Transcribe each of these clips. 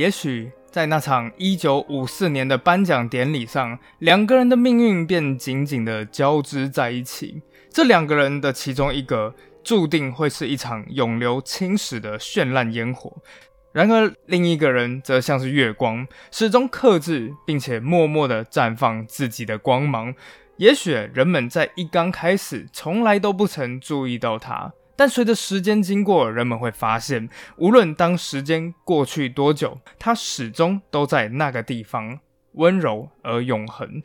也许在那场一九五四年的颁奖典礼上，两个人的命运便紧紧的交织在一起。这两个人的其中一个，注定会是一场永流青史的绚烂烟火；然而另一个人，则像是月光，始终克制，并且默默的绽放自己的光芒。也许人们在一刚开始，从来都不曾注意到他。但随着时间经过，人们会发现，无论当时间过去多久，它始终都在那个地方，温柔而永恒。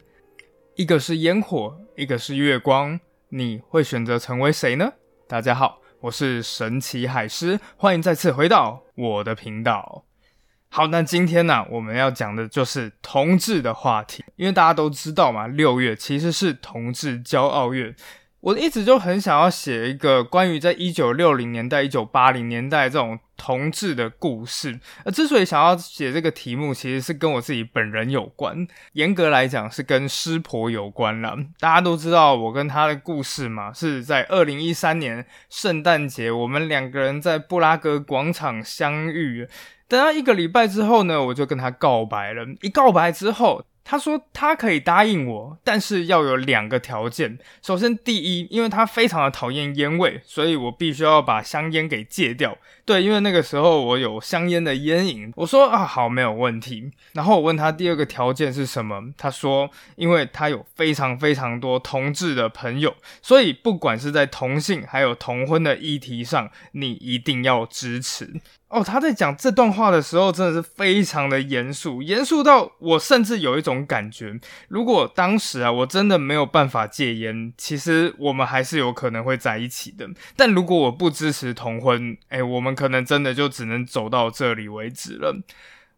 一个是烟火，一个是月光，你会选择成为谁呢？大家好，我是神奇海狮，欢迎再次回到我的频道。好，那今天呢，我们要讲的就是同志的话题，因为大家都知道嘛，六月其实是同志骄傲月。我一直就很想要写一个关于在一九六零年代、一九八零年代这种同志的故事。而之所以想要写这个题目，其实是跟我自己本人有关。严格来讲，是跟师婆有关了。大家都知道我跟他的故事嘛，是在二零一三年圣诞节，我们两个人在布拉格广场相遇。等到一个礼拜之后呢，我就跟他告白了。一告白之后。他说他可以答应我，但是要有两个条件。首先，第一，因为他非常的讨厌烟味，所以我必须要把香烟给戒掉。对，因为那个时候我有香烟的烟瘾。我说啊，好，没有问题。然后我问他第二个条件是什么？他说，因为他有非常非常多同志的朋友，所以不管是在同性还有同婚的议题上，你一定要支持。哦，他在讲这段话的时候，真的是非常的严肃，严肃到我甚至有一种感觉，如果当时啊，我真的没有办法戒烟，其实我们还是有可能会在一起的。但如果我不支持同婚，哎，我们可能真的就只能走到这里为止了。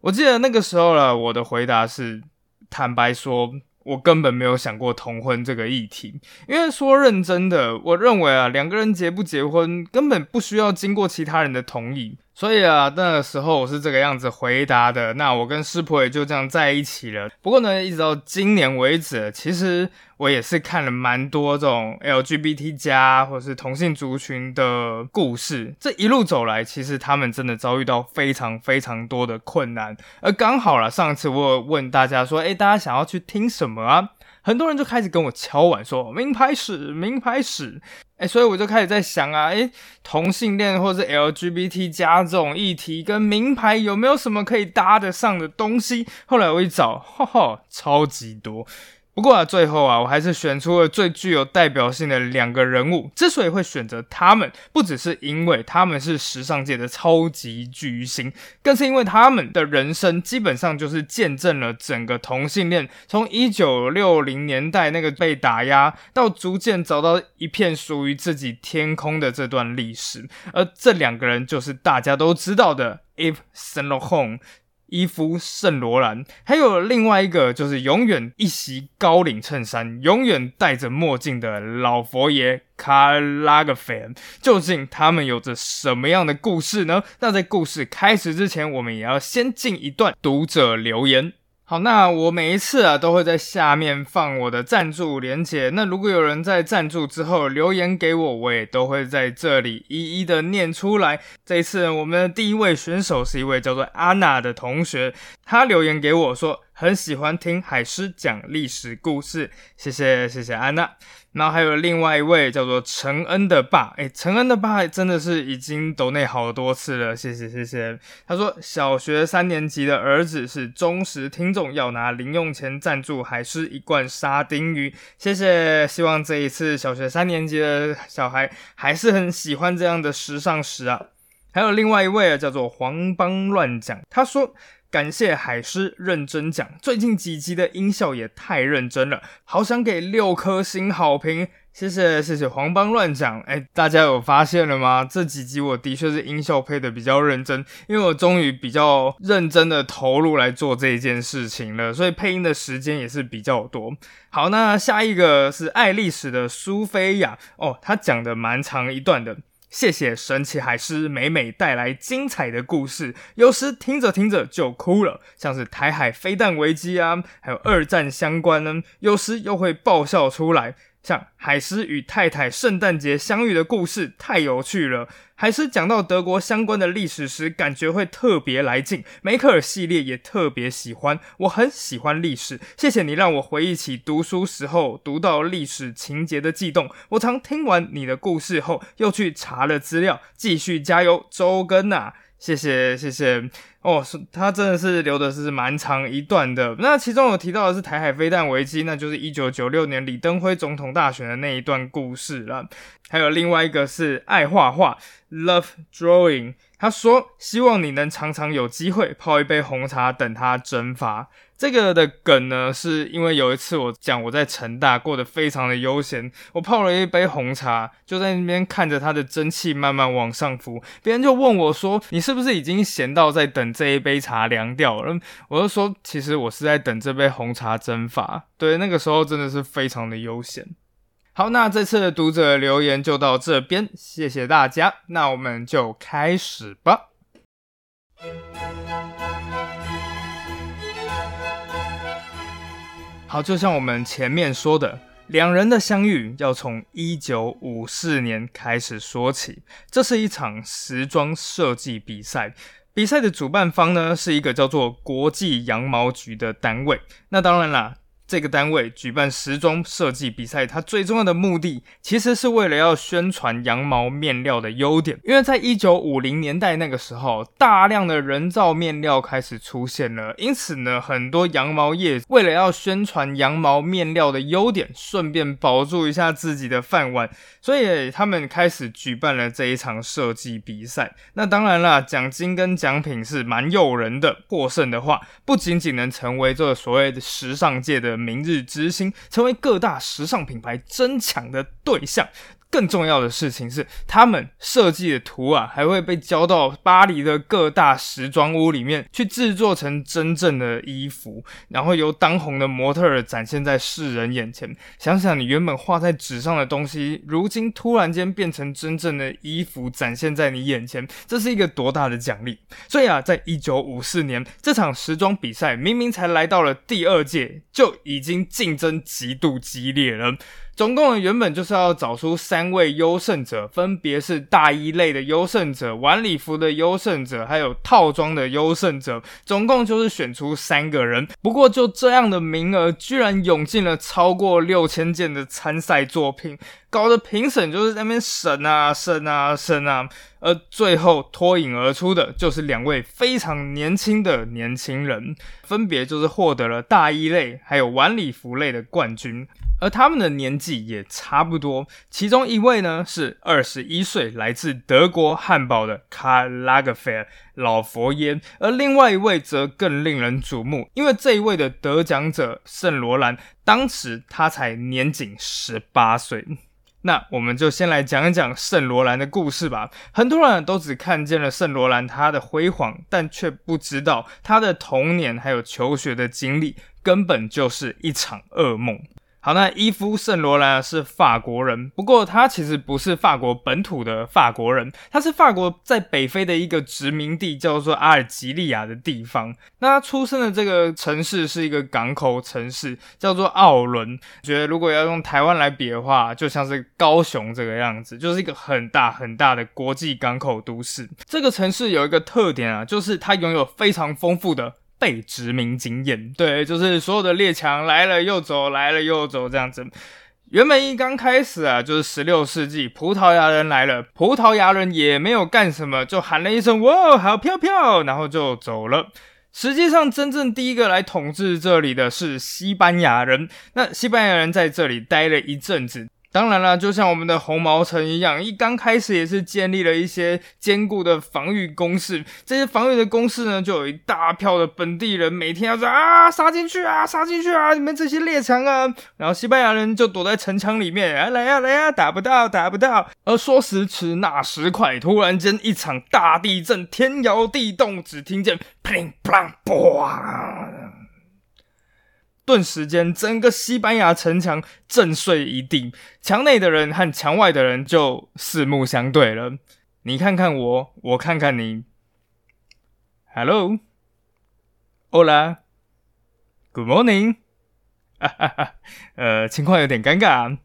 我记得那个时候了，我的回答是，坦白说。我根本没有想过同婚这个议题，因为说认真的，我认为啊，两个人结不结婚根本不需要经过其他人的同意。所以啊，那个时候我是这个样子回答的。那我跟师婆也就这样在一起了。不过呢，一直到今年为止，其实我也是看了蛮多这种 LGBT 加或是同性族群的故事。这一路走来，其实他们真的遭遇到非常非常多的困难。而刚好了，上次我有问大家说，诶，大家想要去听什么啊？很多人就开始跟我敲碗说名牌史，名牌史。哎，所以我就开始在想啊，哎，同性恋或是 LGBT 加这种议题跟名牌有没有什么可以搭得上的东西？后来我一找，哈哈，超级多。不过啊，最后啊，我还是选出了最具有代表性的两个人物。之所以会选择他们，不只是因为他们是时尚界的超级巨星，更是因为他们的人生基本上就是见证了整个同性恋从一九六零年代那个被打压，到逐渐找到一片属于自己天空的这段历史。而这两个人就是大家都知道的 Eve Saint Laurent。伊夫·圣罗兰，还有另外一个就是永远一袭高领衬衫、永远戴着墨镜的老佛爷卡拉格菲恩。究竟他们有着什么样的故事呢？那在故事开始之前，我们也要先进一段读者留言。好，那我每一次啊都会在下面放我的赞助连接。那如果有人在赞助之后留言给我，我也都会在这里一一的念出来。这一次我们的第一位选手是一位叫做安娜的同学，他留言给我说。很喜欢听海狮讲历史故事，谢谢谢谢安娜。然后还有另外一位叫做陈恩的爸，哎，陈恩的爸真的是已经抖内好多次了，谢谢谢谢。他说小学三年级的儿子是忠实听众，要拿零用钱赞助海狮一罐沙丁鱼，谢谢。希望这一次小学三年级的小孩还是很喜欢这样的时尚史啊。还有另外一位，叫做黄帮乱讲，他说。感谢海狮认真讲，最近几集的音效也太认真了，好想给六颗星好评，谢谢谢谢黄帮乱讲，哎，大家有发现了吗？这几集我的确是音效配的比较认真，因为我终于比较认真的投入来做这件事情了，所以配音的时间也是比较多。好，那下一个是爱历史的苏菲亚，哦，他讲的蛮长一段的。谢谢神奇海狮每每带来精彩的故事，有时听着听着就哭了，像是台海飞弹危机啊，还有二战相关呢，有时又会爆笑出来。像海狮与太太圣诞节相遇的故事太有趣了。海狮讲到德国相关的历史时，感觉会特别来劲。梅克尔系列也特别喜欢，我很喜欢历史。谢谢你让我回忆起读书时候读到历史情节的悸动。我常听完你的故事后，又去查了资料，继续加油，周更啊！谢谢谢谢哦，是他真的是留的是蛮长一段的。那其中有提到的是台海飞弹危机，那就是一九九六年李登辉总统大选的那一段故事了。还有另外一个是爱画画，love drawing。他说希望你能常常有机会泡一杯红茶，等它蒸发。这个的梗呢，是因为有一次我讲我在成大过得非常的悠闲，我泡了一杯红茶，就在那边看着它的蒸汽慢慢往上浮，别人就问我说：“你是不是已经闲到在等这一杯茶凉掉了？”我就说：“其实我是在等这杯红茶蒸发。”对，那个时候真的是非常的悠闲。好，那这次的读者留言就到这边，谢谢大家。那我们就开始吧。好，就像我们前面说的，两人的相遇要从一九五四年开始说起。这是一场时装设计比赛，比赛的主办方呢是一个叫做国际羊毛局的单位。那当然啦。这个单位举办时装设计比赛，它最重要的目的其实是为了要宣传羊毛面料的优点。因为在一九五零年代那个时候，大量的人造面料开始出现了，因此呢，很多羊毛业为了要宣传羊毛面料的优点，顺便保住一下自己的饭碗，所以他们开始举办了这一场设计比赛。那当然啦，奖金跟奖品是蛮诱人的，获胜的话，不仅仅能成为这所谓的时尚界的。明日之星成为各大时尚品牌争抢的对象。更重要的事情是，他们设计的图啊，还会被交到巴黎的各大时装屋里面去制作成真正的衣服，然后由当红的模特儿展现在世人眼前。想想你原本画在纸上的东西，如今突然间变成真正的衣服展现在你眼前，这是一个多大的奖励！所以啊，在一九五四年，这场时装比赛明明才来到了第二届，就已经竞争极度激烈了。总共原本就是要找出三位优胜者，分别是大衣类的优胜者、晚礼服的优胜者，还有套装的优胜者。总共就是选出三个人。不过就这样的名额，居然涌进了超过六千件的参赛作品，搞得评审就是在那边审啊审啊审啊。而最后脱颖而出的就是两位非常年轻的年轻人，分别就是获得了大衣类还有晚礼服类的冠军。而他们的年纪也差不多，其中一位呢是二十一岁，来自德国汉堡的卡拉格菲尔老佛爷，而另外一位则更令人瞩目，因为这一位的得奖者圣罗兰，当时他才年仅十八岁。那我们就先来讲一讲圣罗兰的故事吧。很多人都只看见了圣罗兰他的辉煌，但却不知道他的童年还有求学的经历，根本就是一场噩梦。好，那伊夫圣罗兰是法国人，不过他其实不是法国本土的法国人，他是法国在北非的一个殖民地，叫做阿尔及利亚的地方。那他出生的这个城市是一个港口城市，叫做奥伦。觉得如果要用台湾来比的话，就像是高雄这个样子，就是一个很大很大的国际港口都市。这个城市有一个特点啊，就是它拥有非常丰富的。被殖民经验，对，就是所有的列强来了又走，来了又走这样子。原本一刚开始啊，就是十六世纪，葡萄牙人来了，葡萄牙人也没有干什么，就喊了一声“哇，好漂漂”，然后就走了。实际上，真正第一个来统治这里的是西班牙人。那西班牙人在这里待了一阵子。当然了，就像我们的红毛城一样，一刚开始也是建立了一些坚固的防御工事。这些防御的工事呢，就有一大票的本地人每天要说啊，杀进去啊，杀进去啊，你们这些列强啊！然后西班牙人就躲在城墙里面，啊，来呀来呀，打不到打不到。而说时迟那时快，突然间一场大地震，天摇地动，只听见砰砰砰。顿时间，整个西班牙城墙震碎一地，墙内的人和墙外的人就四目相对了。你看看我，我看看你。Hello，Hola，Good morning。哈哈，呃，情况有点尴尬。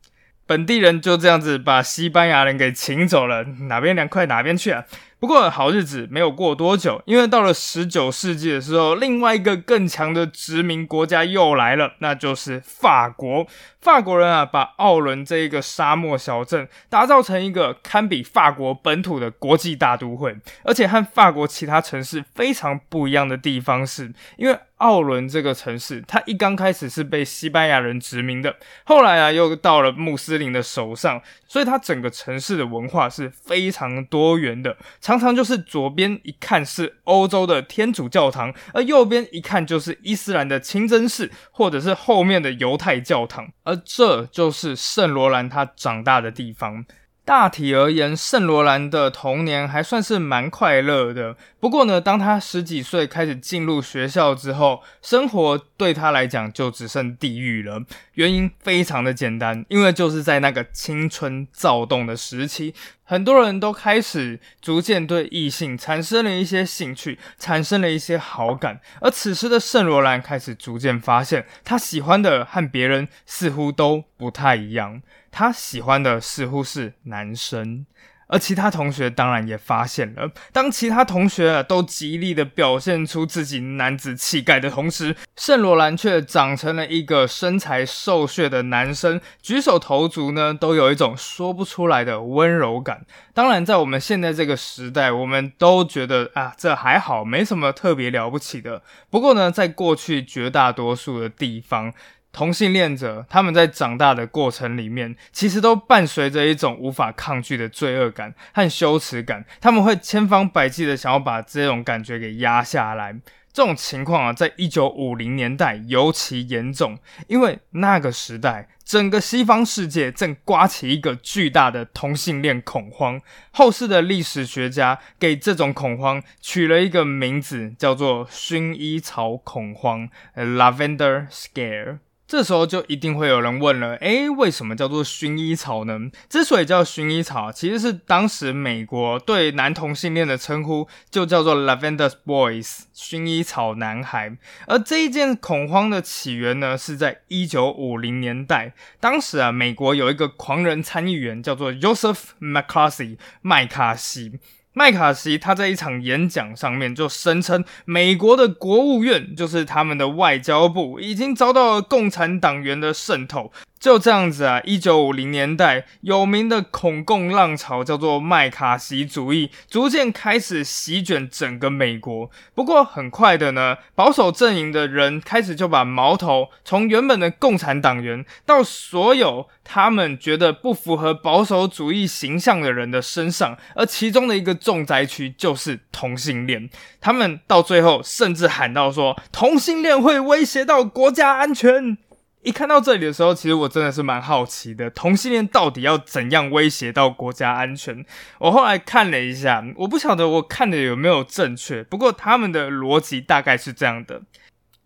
本地人就这样子把西班牙人给请走了，哪边凉快哪边去啊！不过好日子没有过多久，因为到了十九世纪的时候，另外一个更强的殖民国家又来了，那就是法国。法国人啊，把奥伦这一个沙漠小镇打造成一个堪比法国本土的国际大都会。而且和法国其他城市非常不一样的地方是，因为奥伦这个城市，它一刚开始是被西班牙人殖民的，后来啊又到了穆斯林的手上，所以它整个城市的文化是非常多元的。常常就是左边一看是欧洲的天主教堂，而右边一看就是伊斯兰的清真寺，或者是后面的犹太教堂，而这就是圣罗兰他长大的地方。大体而言，圣罗兰的童年还算是蛮快乐的。不过呢，当他十几岁开始进入学校之后，生活对他来讲就只剩地狱了。原因非常的简单，因为就是在那个青春躁动的时期，很多人都开始逐渐对异性产生了一些兴趣，产生了一些好感。而此时的圣罗兰开始逐渐发现，他喜欢的和别人似乎都不太一样。他喜欢的似乎是男生，而其他同学当然也发现了。当其他同学啊都极力的表现出自己男子气概的同时，圣罗兰却长成了一个身材瘦削的男生，举手投足呢都有一种说不出来的温柔感。当然，在我们现在这个时代，我们都觉得啊，这还好，没什么特别了不起的。不过呢，在过去绝大多数的地方。同性恋者他们在长大的过程里面，其实都伴随着一种无法抗拒的罪恶感和羞耻感。他们会千方百计的想要把这种感觉给压下来。这种情况啊，在一九五零年代尤其严重，因为那个时代整个西方世界正刮起一个巨大的同性恋恐慌。后世的历史学家给这种恐慌取了一个名字，叫做“薰衣草恐慌 ”（Lavender Scare）。这时候就一定会有人问了，诶，为什么叫做薰衣草呢？之所以叫薰衣草，其实是当时美国对男同性恋的称呼，就叫做 Lavender Boys，薰衣草男孩。而这一件恐慌的起源呢，是在一九五零年代，当时啊，美国有一个狂人参议员叫做 Joseph McCarthy，麦卡锡。麦卡锡他在一场演讲上面就声称，美国的国务院就是他们的外交部，已经遭到了共产党员的渗透。就这样子啊，一九五零年代有名的恐共浪潮叫做麦卡锡主义，逐渐开始席卷整个美国。不过很快的呢，保守阵营的人开始就把矛头从原本的共产党员到所有他们觉得不符合保守主义形象的人的身上，而其中的一个重灾区就是同性恋。他们到最后甚至喊到说，同性恋会威胁到国家安全。一看到这里的时候，其实我真的是蛮好奇的，同性恋到底要怎样威胁到国家安全？我后来看了一下，我不晓得我看的有没有正确，不过他们的逻辑大概是这样的：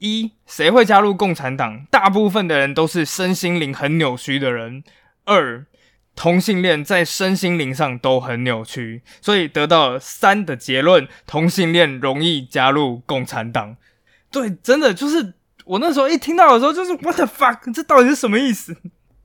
一，谁会加入共产党？大部分的人都是身心灵很扭曲的人；二，同性恋在身心灵上都很扭曲，所以得到三的结论：同性恋容易加入共产党。对，真的就是。我那时候一听到的时候，就是 What the fuck？这到底是什么意思？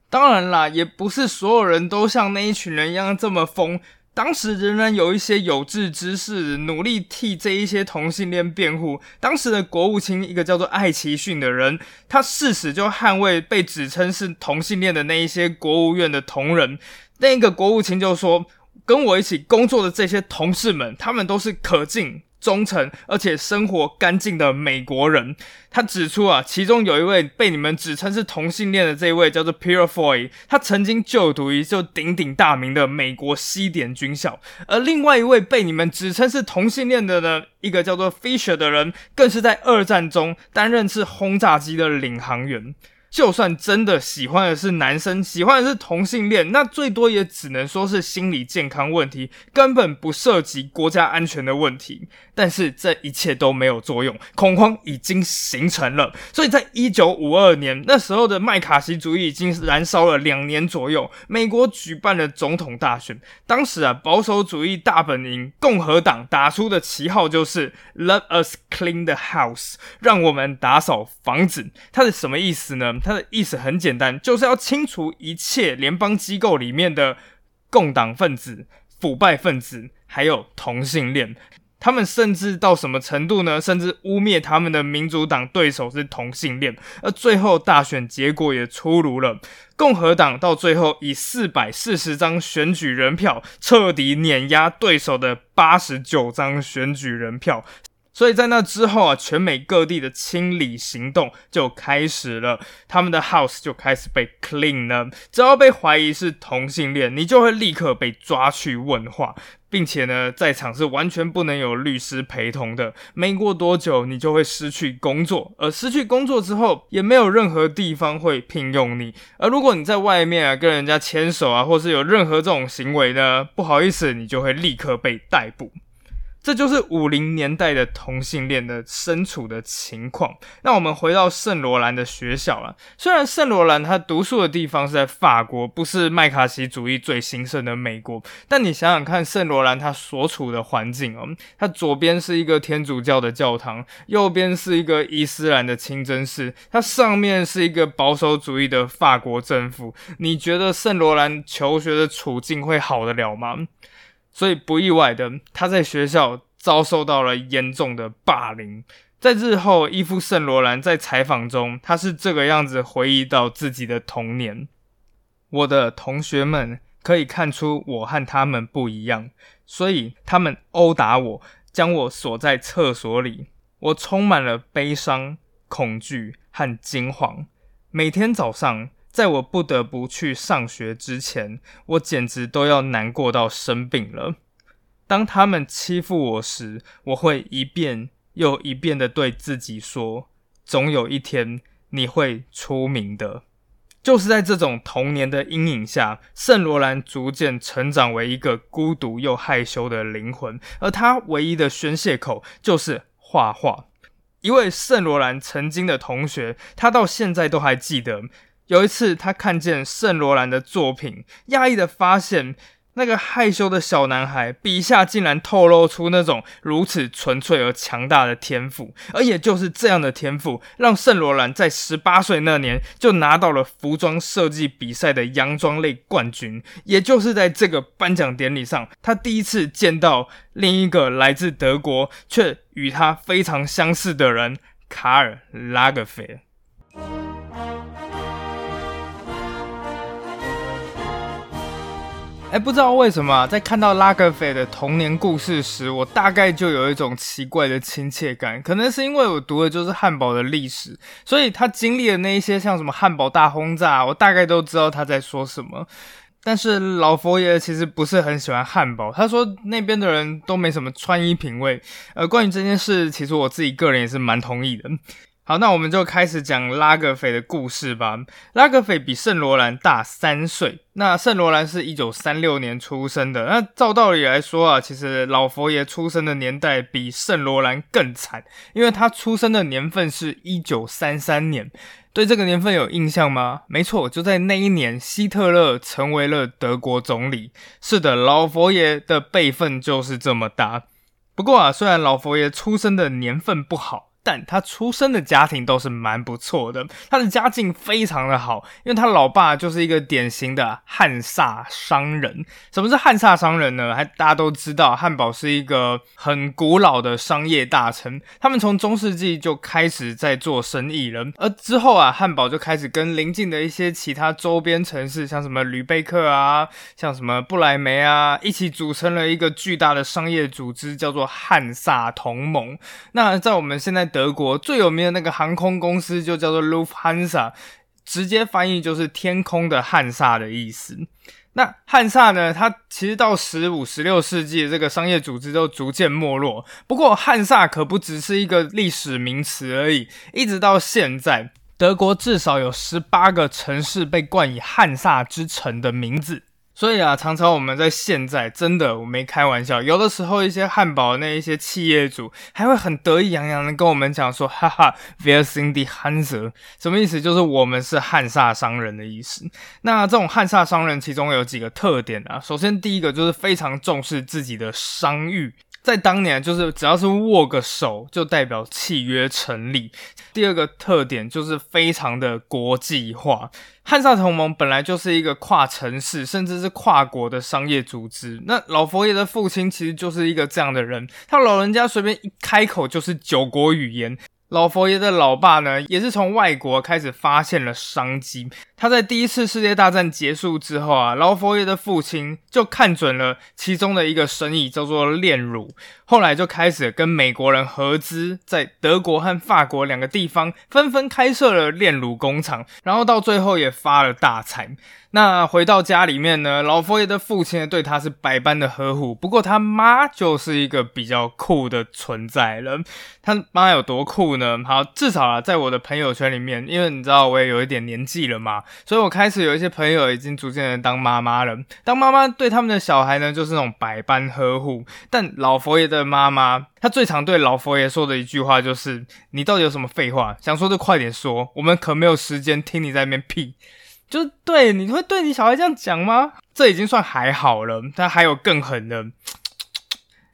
当然啦，也不是所有人都像那一群人一样这么疯。当时仍然有一些有志之士努力替这一些同性恋辩护。当时的国务卿，一个叫做艾奇逊的人，他誓死就捍卫被指称是同性恋的那一些国务院的同仁。那个国务卿就说：“跟我一起工作的这些同事们，他们都是可敬。”忠诚而且生活干净的美国人，他指出啊，其中有一位被你们指称是同性恋的这一位叫做 Pierre Foy，他曾经就读于就鼎鼎大名的美国西点军校，而另外一位被你们指称是同性恋的呢，一个叫做 Fisher 的人，更是在二战中担任是轰炸机的领航员。就算真的喜欢的是男生，喜欢的是同性恋，那最多也只能说是心理健康问题，根本不涉及国家安全的问题。但是这一切都没有作用，恐慌已经形成了。所以在一九五二年，那时候的麦卡锡主义已经燃烧了两年左右，美国举办了总统大选。当时啊，保守主义大本营共和党打出的旗号就是 “Let us clean the house”，让我们打扫房子。它是什么意思呢？它的意思很简单，就是要清除一切联邦机构里面的共党分子、腐败分子，还有同性恋。他们甚至到什么程度呢？甚至污蔑他们的民主党对手是同性恋。而最后大选结果也出炉了，共和党到最后以四百四十张选举人票彻底碾压对手的八十九张选举人票。所以在那之后啊，全美各地的清理行动就开始了，他们的 house 就开始被 clean 了。只要被怀疑是同性恋，你就会立刻被抓去问话，并且呢，在场是完全不能有律师陪同的。没过多久，你就会失去工作，而失去工作之后，也没有任何地方会聘用你。而如果你在外面啊跟人家牵手啊，或是有任何这种行为呢，不好意思，你就会立刻被逮捕。这就是五零年代的同性恋的身处的情况。那我们回到圣罗兰的学校了。虽然圣罗兰他读书的地方是在法国，不是麦卡锡主义最兴盛的美国，但你想想看，圣罗兰他所处的环境哦，它左边是一个天主教的教堂，右边是一个伊斯兰的清真寺，它上面是一个保守主义的法国政府。你觉得圣罗兰求学的处境会好得了吗？所以不意外的，他在学校遭受到了严重的霸凌。在日后，伊夫圣罗兰在采访中，他是这个样子回忆到自己的童年：我的同学们可以看出我和他们不一样，所以他们殴打我，将我锁在厕所里。我充满了悲伤、恐惧和惊慌。每天早上。在我不得不去上学之前，我简直都要难过到生病了。当他们欺负我时，我会一遍又一遍的对自己说：“总有一天你会出名的。”就是在这种童年的阴影下，圣罗兰逐渐成长为一个孤独又害羞的灵魂，而他唯一的宣泄口就是画画。一位圣罗兰曾经的同学，他到现在都还记得。有一次，他看见圣罗兰的作品，讶异的发现，那个害羞的小男孩笔下竟然透露出那种如此纯粹而强大的天赋。而也就是这样的天赋，让圣罗兰在十八岁那年就拿到了服装设计比赛的洋装类冠军。也就是在这个颁奖典礼上，他第一次见到另一个来自德国却与他非常相似的人——卡尔拉格菲。哎，不知道为什么，在看到拉格斐的童年故事时，我大概就有一种奇怪的亲切感。可能是因为我读的就是汉堡的历史，所以他经历的那一些像什么汉堡大轰炸，我大概都知道他在说什么。但是老佛爷其实不是很喜欢汉堡，他说那边的人都没什么穿衣品味。呃，关于这件事，其实我自己个人也是蛮同意的。好，那我们就开始讲拉格斐的故事吧。拉格斐比圣罗兰大三岁。那圣罗兰是一九三六年出生的。那照道理来说啊，其实老佛爷出生的年代比圣罗兰更惨，因为他出生的年份是一九三三年。对这个年份有印象吗？没错，就在那一年，希特勒成为了德国总理。是的，老佛爷的辈分就是这么大。不过啊，虽然老佛爷出生的年份不好。但他出生的家庭都是蛮不错的，他的家境非常的好，因为他老爸就是一个典型的汉萨商人。什么是汉萨商人呢？还大家都知道，汉堡是一个很古老的商业大城，他们从中世纪就开始在做生意了。而之后啊，汉堡就开始跟邻近的一些其他周边城市，像什么吕贝克啊，像什么不莱梅啊，一起组成了一个巨大的商业组织，叫做汉萨同盟。那在我们现在。德国最有名的那个航空公司就叫做 Lufthansa，直接翻译就是“天空的汉萨”的意思。那汉萨呢？它其实到十五、十六世纪，这个商业组织都逐渐没落。不过，汉萨可不只是一个历史名词而已。一直到现在，德国至少有十八个城市被冠以“汉萨之城”的名字。所以啊，常常我们在现在真的，我没开玩笑，有的时候一些汉堡那一些企业主还会很得意洋洋的跟我们讲说，哈哈，we are the Hansa，什么意思？就是我们是汉萨商人的意思。那这种汉萨商人其中有几个特点啊，首先第一个就是非常重视自己的商誉。在当年就是只要是握个手，就代表契约成立。第二个特点就是非常的国际化。汉萨同盟本来就是一个跨城市甚至是跨国的商业组织。那老佛爷的父亲其实就是一个这样的人，他老人家随便一开口就是九国语言。老佛爷的老爸呢，也是从外国开始发现了商机。他在第一次世界大战结束之后啊，老佛爷的父亲就看准了其中的一个生意，叫做炼乳。后来就开始跟美国人合资，在德国和法国两个地方纷纷开设了炼乳工厂，然后到最后也发了大财。那回到家里面呢，老佛爷的父亲对他是百般的呵护，不过他妈就是一个比较酷的存在了。他妈有多酷呢？好，至少啊，在我的朋友圈里面，因为你知道我也有一点年纪了嘛，所以我开始有一些朋友已经逐渐的当妈妈了。当妈妈对他们的小孩呢，就是那种百般呵护。但老佛爷的妈妈，她最常对老佛爷说的一句话就是：“你到底有什么废话？想说就快点说，我们可没有时间听你在那边屁。”就对，你会对你小孩这样讲吗？这已经算还好了，但还有更狠的。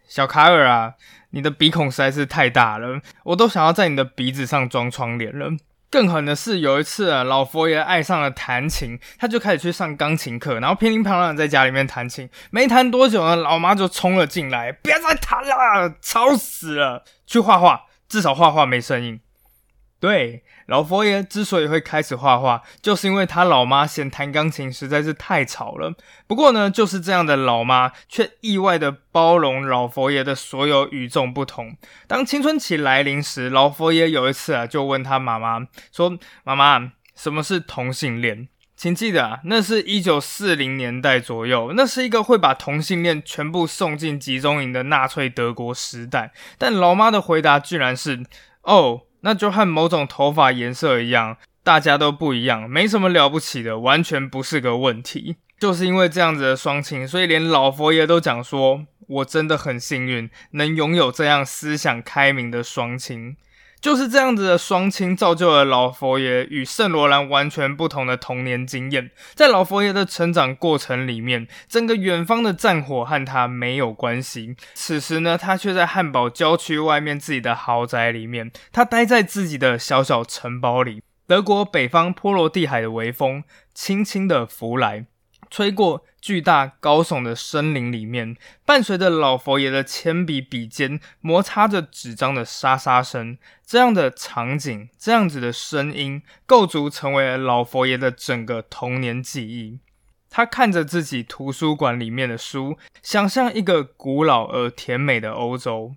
小卡尔啊，你的鼻孔实在是太大了，我都想要在你的鼻子上装窗帘了。更狠的是，有一次啊，老佛爷爱上了弹琴，他就开始去上钢琴课，然后乒铃乓啷在家里面弹琴。没弹多久呢，老妈就冲了进来，别再弹了，吵死了！去画画，至少画画没声音。对。老佛爷之所以会开始画画，就是因为他老妈嫌弹钢琴实在是太吵了。不过呢，就是这样的老妈，却意外的包容老佛爷的所有与众不同。当青春期来临时，老佛爷有一次啊，就问他妈妈说：“妈妈，什么是同性恋？”请记得啊，那是一九四零年代左右，那是一个会把同性恋全部送进集中营的纳粹德国时代。但老妈的回答居然是：“哦。”那就和某种头发颜色一样，大家都不一样，没什么了不起的，完全不是个问题。就是因为这样子的双亲，所以连老佛爷都讲说，我真的很幸运，能拥有这样思想开明的双亲。就是这样子的双亲，造就了老佛爷与圣罗兰完全不同的童年经验。在老佛爷的成长过程里面，整个远方的战火和他没有关系。此时呢，他却在汉堡郊区外面自己的豪宅里面，他待在自己的小小城堡里。德国北方波罗的海的微风轻轻的拂来。吹过巨大高耸的森林里面，伴随着老佛爷的铅笔笔尖摩擦着纸张的沙沙声，这样的场景，这样子的声音，构筑成为了老佛爷的整个童年记忆。他看着自己图书馆里面的书，想象一个古老而甜美的欧洲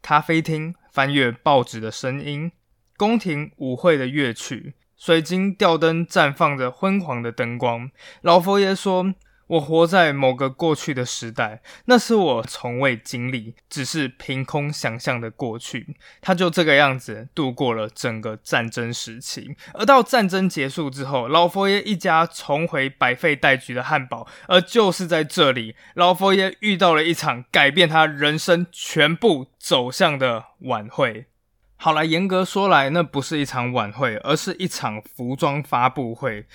咖啡厅，翻阅报纸的声音，宫廷舞会的乐曲。水晶吊灯绽放着昏黄的灯光。老佛爷说：“我活在某个过去的时代，那是我从未经历，只是凭空想象的过去。”他就这个样子度过了整个战争时期。而到战争结束之后，老佛爷一家重回百废待举的汉堡。而就是在这里，老佛爷遇到了一场改变他人生全部走向的晚会。好了，严格说来，那不是一场晚会，而是一场服装发布会。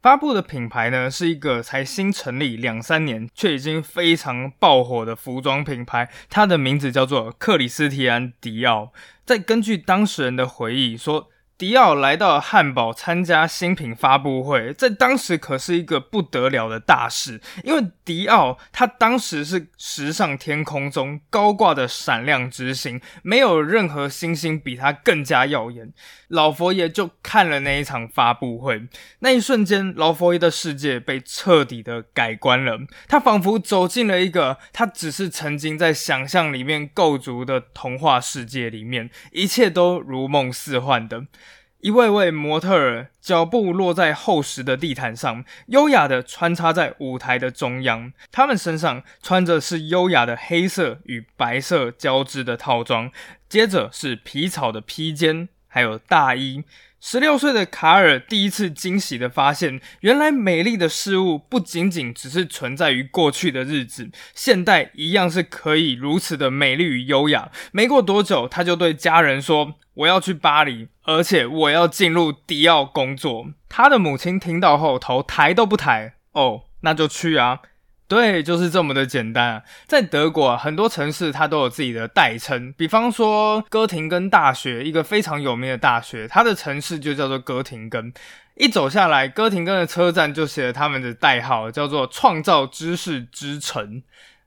发布的品牌呢，是一个才新成立两三年，却已经非常爆火的服装品牌。它的名字叫做克里斯提安迪奥。再根据当事人的回忆说。迪奥来到汉堡参加新品发布会，在当时可是一个不得了的大事，因为迪奥他当时是时尚天空中高挂的闪亮之星，没有任何星星比他更加耀眼。老佛爷就看了那一场发布会，那一瞬间，老佛爷的世界被彻底的改观了。他仿佛走进了一个他只是曾经在想象里面构筑的童话世界里面，一切都如梦似幻的。一位位模特儿脚步落在厚实的地毯上，优雅的穿插在舞台的中央。他们身上穿着是优雅的黑色与白色交织的套装，接着是皮草的披肩，还有大衣。十六岁的卡尔第一次惊喜的发现，原来美丽的事物不仅仅只是存在于过去的日子，现代一样是可以如此的美丽与优雅。没过多久，他就对家人说：“我要去巴黎，而且我要进入迪奥工作。”他的母亲听到后，头抬都不抬。哦，那就去啊！对，就是这么的简单！在德国，很多城市它都有自己的代称，比方说哥廷根大学，一个非常有名的大学，它的城市就叫做哥廷根。一走下来，哥廷根的车站就写了他们的代号，叫做“创造知识之城”。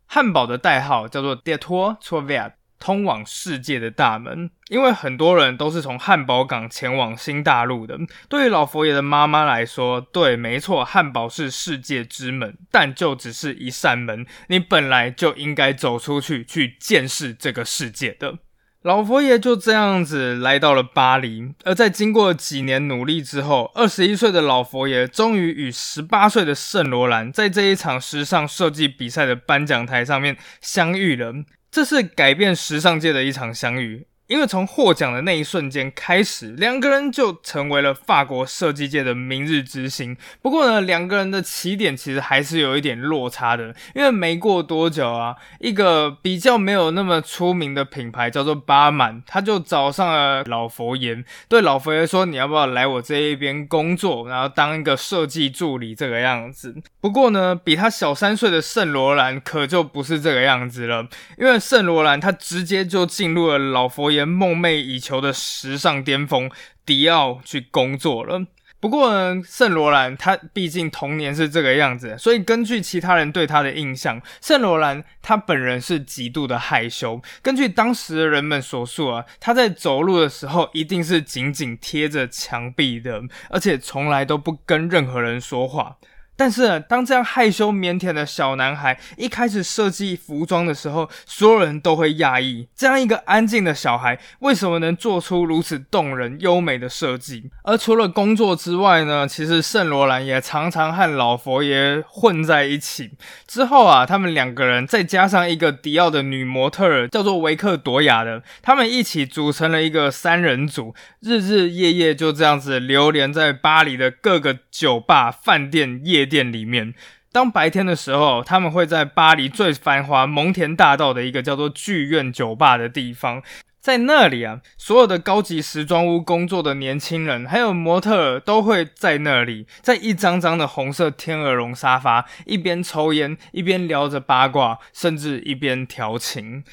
汉堡的代号叫做 d e t o r t r o v e r 通往世界的大门，因为很多人都是从汉堡港前往新大陆的。对于老佛爷的妈妈来说，对，没错，汉堡是世界之门，但就只是一扇门，你本来就应该走出去，去见识这个世界的。老佛爷就这样子来到了巴黎，而在经过几年努力之后，二十一岁的老佛爷终于与十八岁的圣罗兰在这一场时尚设计比赛的颁奖台上面相遇了。这是改变时尚界的一场相遇。因为从获奖的那一瞬间开始，两个人就成为了法国设计界的明日之星。不过呢，两个人的起点其实还是有一点落差的。因为没过多久啊，一个比较没有那么出名的品牌叫做巴满，他就找上了老佛爷，对老佛爷说：“你要不要来我这一边工作，然后当一个设计助理这个样子？”不过呢，比他小三岁的圣罗兰可就不是这个样子了，因为圣罗兰他直接就进入了老佛爷。梦寐以求的时尚巅峰迪奥去工作了。不过呢，圣罗兰他毕竟童年是这个样子，所以根据其他人对他的印象，圣罗兰他本人是极度的害羞。根据当时的人们所述啊，他在走路的时候一定是紧紧贴着墙壁的，而且从来都不跟任何人说话。但是，当这样害羞腼腆的小男孩一开始设计服装的时候，所有人都会讶异：这样一个安静的小孩，为什么能做出如此动人、优美的设计？而除了工作之外呢？其实圣罗兰也常常和老佛爷混在一起。之后啊，他们两个人再加上一个迪奥的女模特儿，叫做维克多雅的，他们一起组成了一个三人组，日日夜夜就这样子流连在巴黎的各个酒吧、饭店、夜。店里面，当白天的时候，他们会在巴黎最繁华蒙田大道的一个叫做剧院酒吧的地方，在那里啊，所有的高级时装屋工作的年轻人，还有模特都会在那里，在一张张的红色天鹅绒沙发，一边抽烟，一边聊着八卦，甚至一边调情。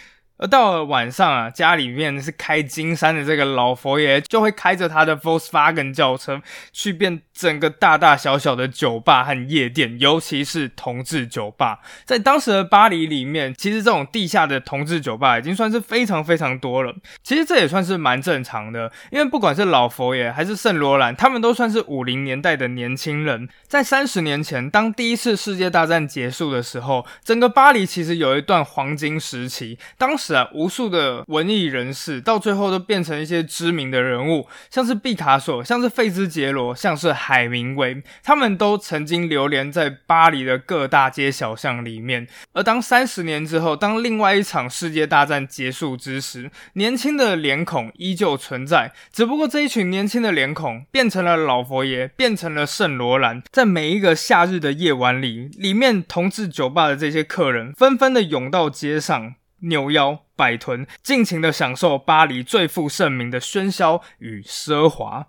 而到了晚上啊，家里面是开金山的这个老佛爷，就会开着他的 Volkswagen 轿车，去变整个大大小小的酒吧和夜店，尤其是同志酒吧。在当时的巴黎里面，其实这种地下的同志酒吧已经算是非常非常多了。其实这也算是蛮正常的，因为不管是老佛爷还是圣罗兰，他们都算是五零年代的年轻人。在三十年前，当第一次世界大战结束的时候，整个巴黎其实有一段黄金时期。当时。啊，无数的文艺人士到最后都变成一些知名的人物，像是毕卡索，像是费兹杰罗，像是海明威，他们都曾经流连在巴黎的各大街小巷里面。而当三十年之后，当另外一场世界大战结束之时，年轻的脸孔依旧存在，只不过这一群年轻的脸孔变成了老佛爷，变成了圣罗兰。在每一个夏日的夜晚里，里面同志酒吧的这些客人纷纷的涌到街上。扭腰摆臀，尽情的享受巴黎最负盛名的喧嚣与奢华。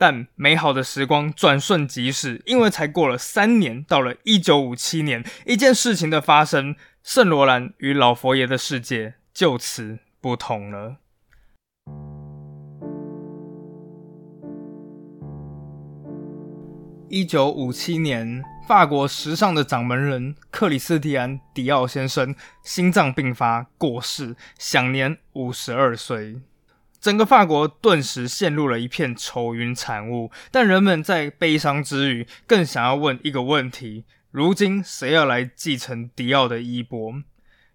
但美好的时光转瞬即逝，因为才过了三年，到了一九五七年，一件事情的发生，圣罗兰与老佛爷的世界就此不同了。一九五七年。法国时尚的掌门人克里斯蒂安·迪奥先生心脏病发过世，享年五十二岁。整个法国顿时陷入了一片愁云惨雾。但人们在悲伤之余，更想要问一个问题：如今谁要来继承迪奥的衣钵？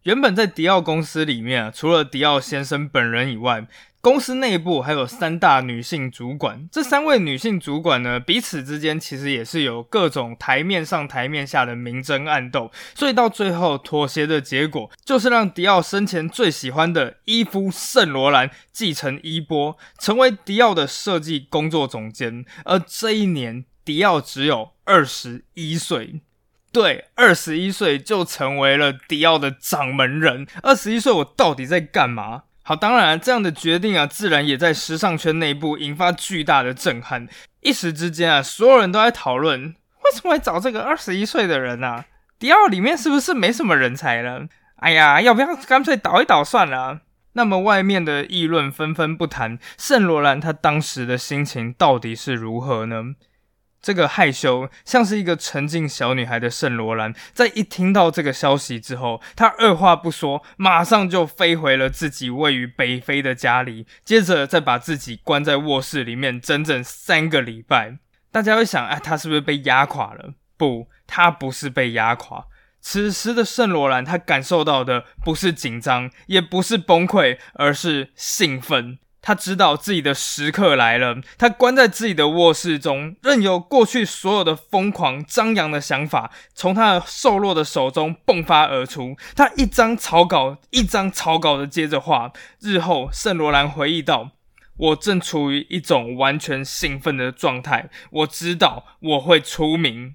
原本在迪奥公司里面，除了迪奥先生本人以外，公司内部还有三大女性主管，这三位女性主管呢，彼此之间其实也是有各种台面上、台面下的明争暗斗，所以到最后妥协的结果，就是让迪奥生前最喜欢的伊夫圣罗兰继承衣钵，成为迪奥的设计工作总监。而这一年，迪奥只有二十一岁，对，二十一岁就成为了迪奥的掌门人。二十一岁，我到底在干嘛？好，当然，这样的决定啊，自然也在时尚圈内部引发巨大的震撼。一时之间啊，所有人都在讨论，为什么会找这个二十一岁的人啊？迪奥里面是不是没什么人才了？哎呀，要不要干脆倒一倒算了？那么外面的议论纷纷不谈，圣罗兰他当时的心情到底是如何呢？这个害羞像是一个沉静小女孩的圣罗兰，在一听到这个消息之后，她二话不说，马上就飞回了自己位于北非的家里，接着再把自己关在卧室里面整整三个礼拜。大家会想，哎，她是不是被压垮了？不，她不是被压垮。此时的圣罗兰，他感受到的不是紧张，也不是崩溃，而是兴奋。他知道自己的时刻来了。他关在自己的卧室中，任由过去所有的疯狂张扬的想法从他的瘦弱的手中迸发而出。他一张草稿一张草稿的接着画。日后，圣罗兰回忆道：“我正处于一种完全兴奋的状态。我知道我会出名。”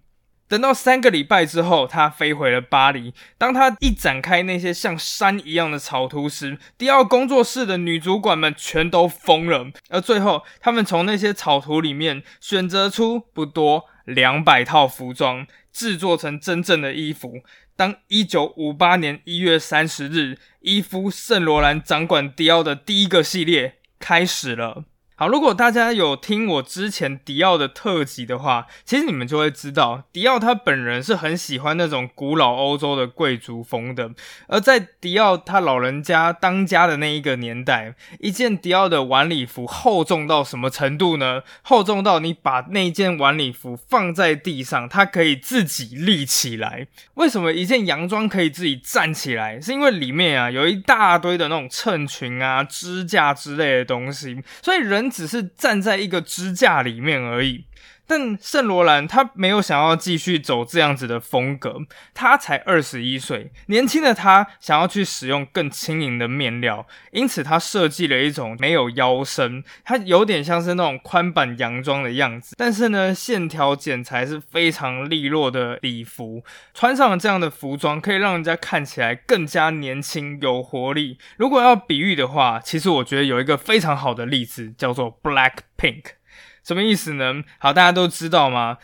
等到三个礼拜之后，他飞回了巴黎。当他一展开那些像山一样的草图时，迪奥工作室的女主管们全都疯了。而最后，他们从那些草图里面选择出不多两百套服装，制作成真正的衣服。当一九五八年一月三十日，伊夫圣罗兰掌管迪奥的第一个系列开始了。好，如果大家有听我之前迪奥的特辑的话，其实你们就会知道，迪奥他本人是很喜欢那种古老欧洲的贵族风的。而在迪奥他老人家当家的那一个年代，一件迪奥的晚礼服厚重到什么程度呢？厚重到你把那件晚礼服放在地上，它可以自己立起来。为什么一件洋装可以自己站起来？是因为里面啊有一大堆的那种衬裙啊、支架之类的东西，所以人。只是站在一个支架里面而已，但圣罗兰他没有想要继续走这样子的风格。他才二十一岁，年轻的他想要去使用更轻盈的面料，因此他设计了一种没有腰身，它有点像是那种宽版洋装的样子，但是呢，线条剪裁是非常利落的礼服。穿上了这样的服装，可以让人家看起来更加年轻有活力。如果要比喻的话，其实我觉得有一个非常好的例子，叫做 Black Pink。什么意思呢？好，大家都知道吗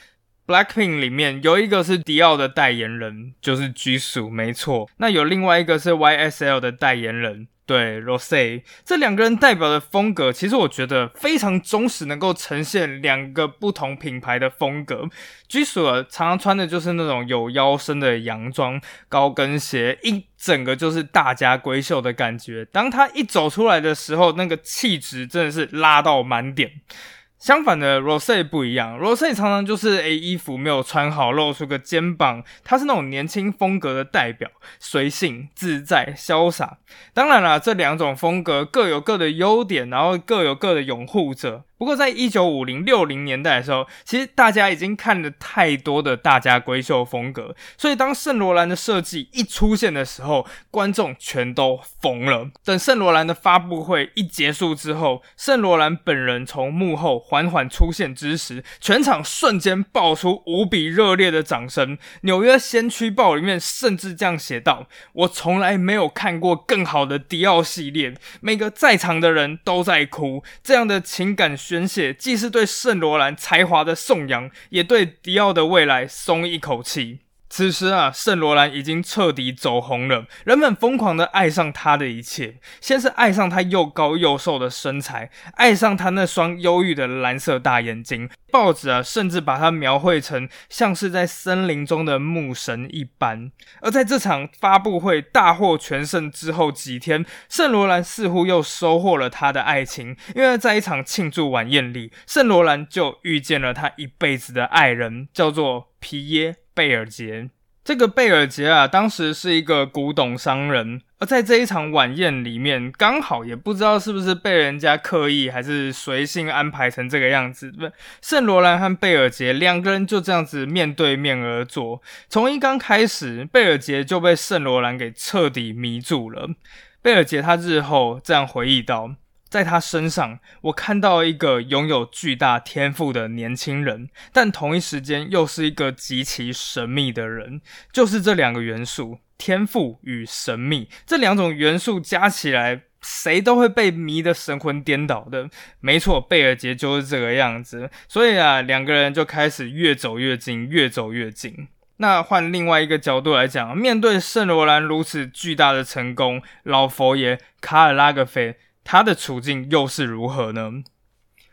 ？Blackpink 里面有一个是迪奥的代言人，就是居属，没错。那有另外一个是 YSL 的代言人，对，Rose。这两个人代表的风格，其实我觉得非常忠实，能够呈现两个不同品牌的风格。居属常常穿的就是那种有腰身的洋装、高跟鞋，一整个就是大家闺秀的感觉。当他一走出来的时候，那个气质真的是拉到满点。相反的，Rose 不一样。Rose 常常就是诶，衣服没有穿好，露出个肩膀。她是那种年轻风格的代表，随性、自在、潇洒。当然啦，这两种风格各有各的优点，然后各有各的拥护者。不过，在一九五零六零年代的时候，其实大家已经看了太多的大家闺秀风格，所以当圣罗兰的设计一出现的时候，观众全都疯了。等圣罗兰的发布会一结束之后，圣罗兰本人从幕后缓缓出现之时，全场瞬间爆出无比热烈的掌声。《纽约先驱报》里面甚至这样写道：“我从来没有看过更好的迪奥系列，每个在场的人都在哭。”这样的情感。宣泄既是对圣罗兰才华的颂扬，也对迪奥的未来松一口气。此时啊，圣罗兰已经彻底走红了，人们疯狂的爱上他的一切。先是爱上他又高又瘦的身材，爱上他那双忧郁的蓝色大眼睛。报纸啊，甚至把他描绘成像是在森林中的牧神一般。而在这场发布会大获全胜之后几天，圣罗兰似乎又收获了他的爱情，因为在一场庆祝晚宴里，圣罗兰就遇见了他一辈子的爱人，叫做皮耶。贝尔杰，这个贝尔杰啊，当时是一个古董商人，而在这一场晚宴里面，刚好也不知道是不是被人家刻意还是随性安排成这个样子，不，圣罗兰和贝尔杰两个人就这样子面对面而坐。从一刚开始，贝尔杰就被圣罗兰给彻底迷住了。贝尔杰他日后这样回忆道。在他身上，我看到一个拥有巨大天赋的年轻人，但同一时间又是一个极其神秘的人。就是这两个元素——天赋与神秘，这两种元素加起来，谁都会被迷得神魂颠倒的。没错，贝尔杰就是这个样子。所以啊，两个人就开始越走越近，越走越近。那换另外一个角度来讲，面对圣罗兰如此巨大的成功，老佛爷卡尔拉格菲他的处境又是如何呢？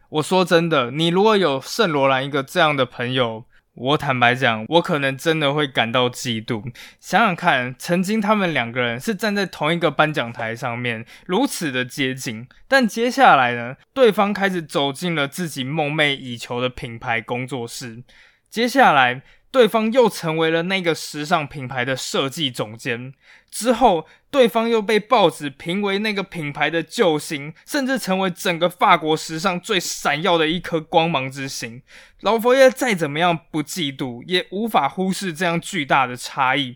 我说真的，你如果有圣罗兰一个这样的朋友，我坦白讲，我可能真的会感到嫉妒。想想看，曾经他们两个人是站在同一个颁奖台上面，如此的接近，但接下来呢，对方开始走进了自己梦寐以求的品牌工作室，接下来。对方又成为了那个时尚品牌的设计总监，之后对方又被报纸评为那个品牌的救星，甚至成为整个法国时尚最闪耀的一颗光芒之星。老佛爷再怎么样不嫉妒，也无法忽视这样巨大的差异。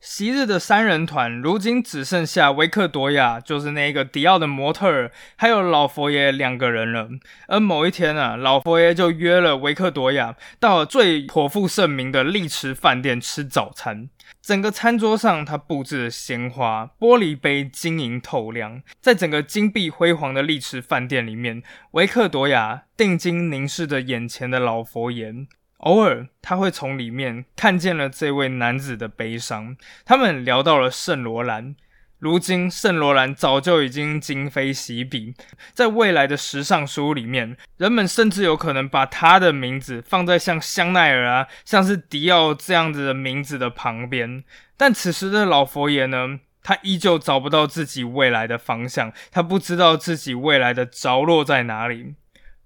昔日的三人团，如今只剩下维克多亚，就是那个迪奥的模特儿，还有老佛爷两个人了。而某一天啊，老佛爷就约了维克多亚到最颇负盛名的丽池饭店吃早餐。整个餐桌上，他布置了鲜花，玻璃杯晶莹透亮。在整个金碧辉煌的丽池饭店里面，维克多亚定睛凝视着眼前的老佛爷。偶尔，他会从里面看见了这位男子的悲伤。他们聊到了圣罗兰。如今，圣罗兰早就已经今非昔比，在未来的时尚书里面，人们甚至有可能把他的名字放在像香奈儿啊、像是迪奥这样子的名字的旁边。但此时的老佛爷呢？他依旧找不到自己未来的方向，他不知道自己未来的着落在哪里。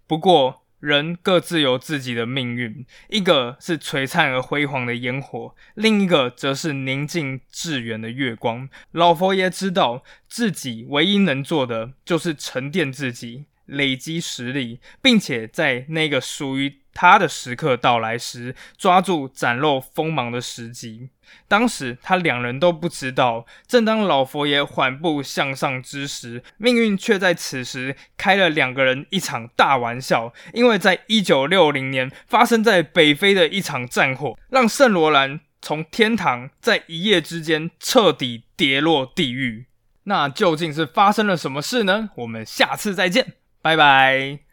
不过，人各自有自己的命运，一个是璀璨而辉煌的烟火，另一个则是宁静致远的月光。老佛爷知道自己唯一能做的就是沉淀自己，累积实力，并且在那个属于。他的时刻到来时，抓住展露锋芒的时机。当时他两人都不知道，正当老佛爷缓步向上之时，命运却在此时开了两个人一场大玩笑。因为在一九六零年发生在北非的一场战火，让圣罗兰从天堂在一夜之间彻底跌落地狱。那究竟是发生了什么事呢？我们下次再见，拜拜。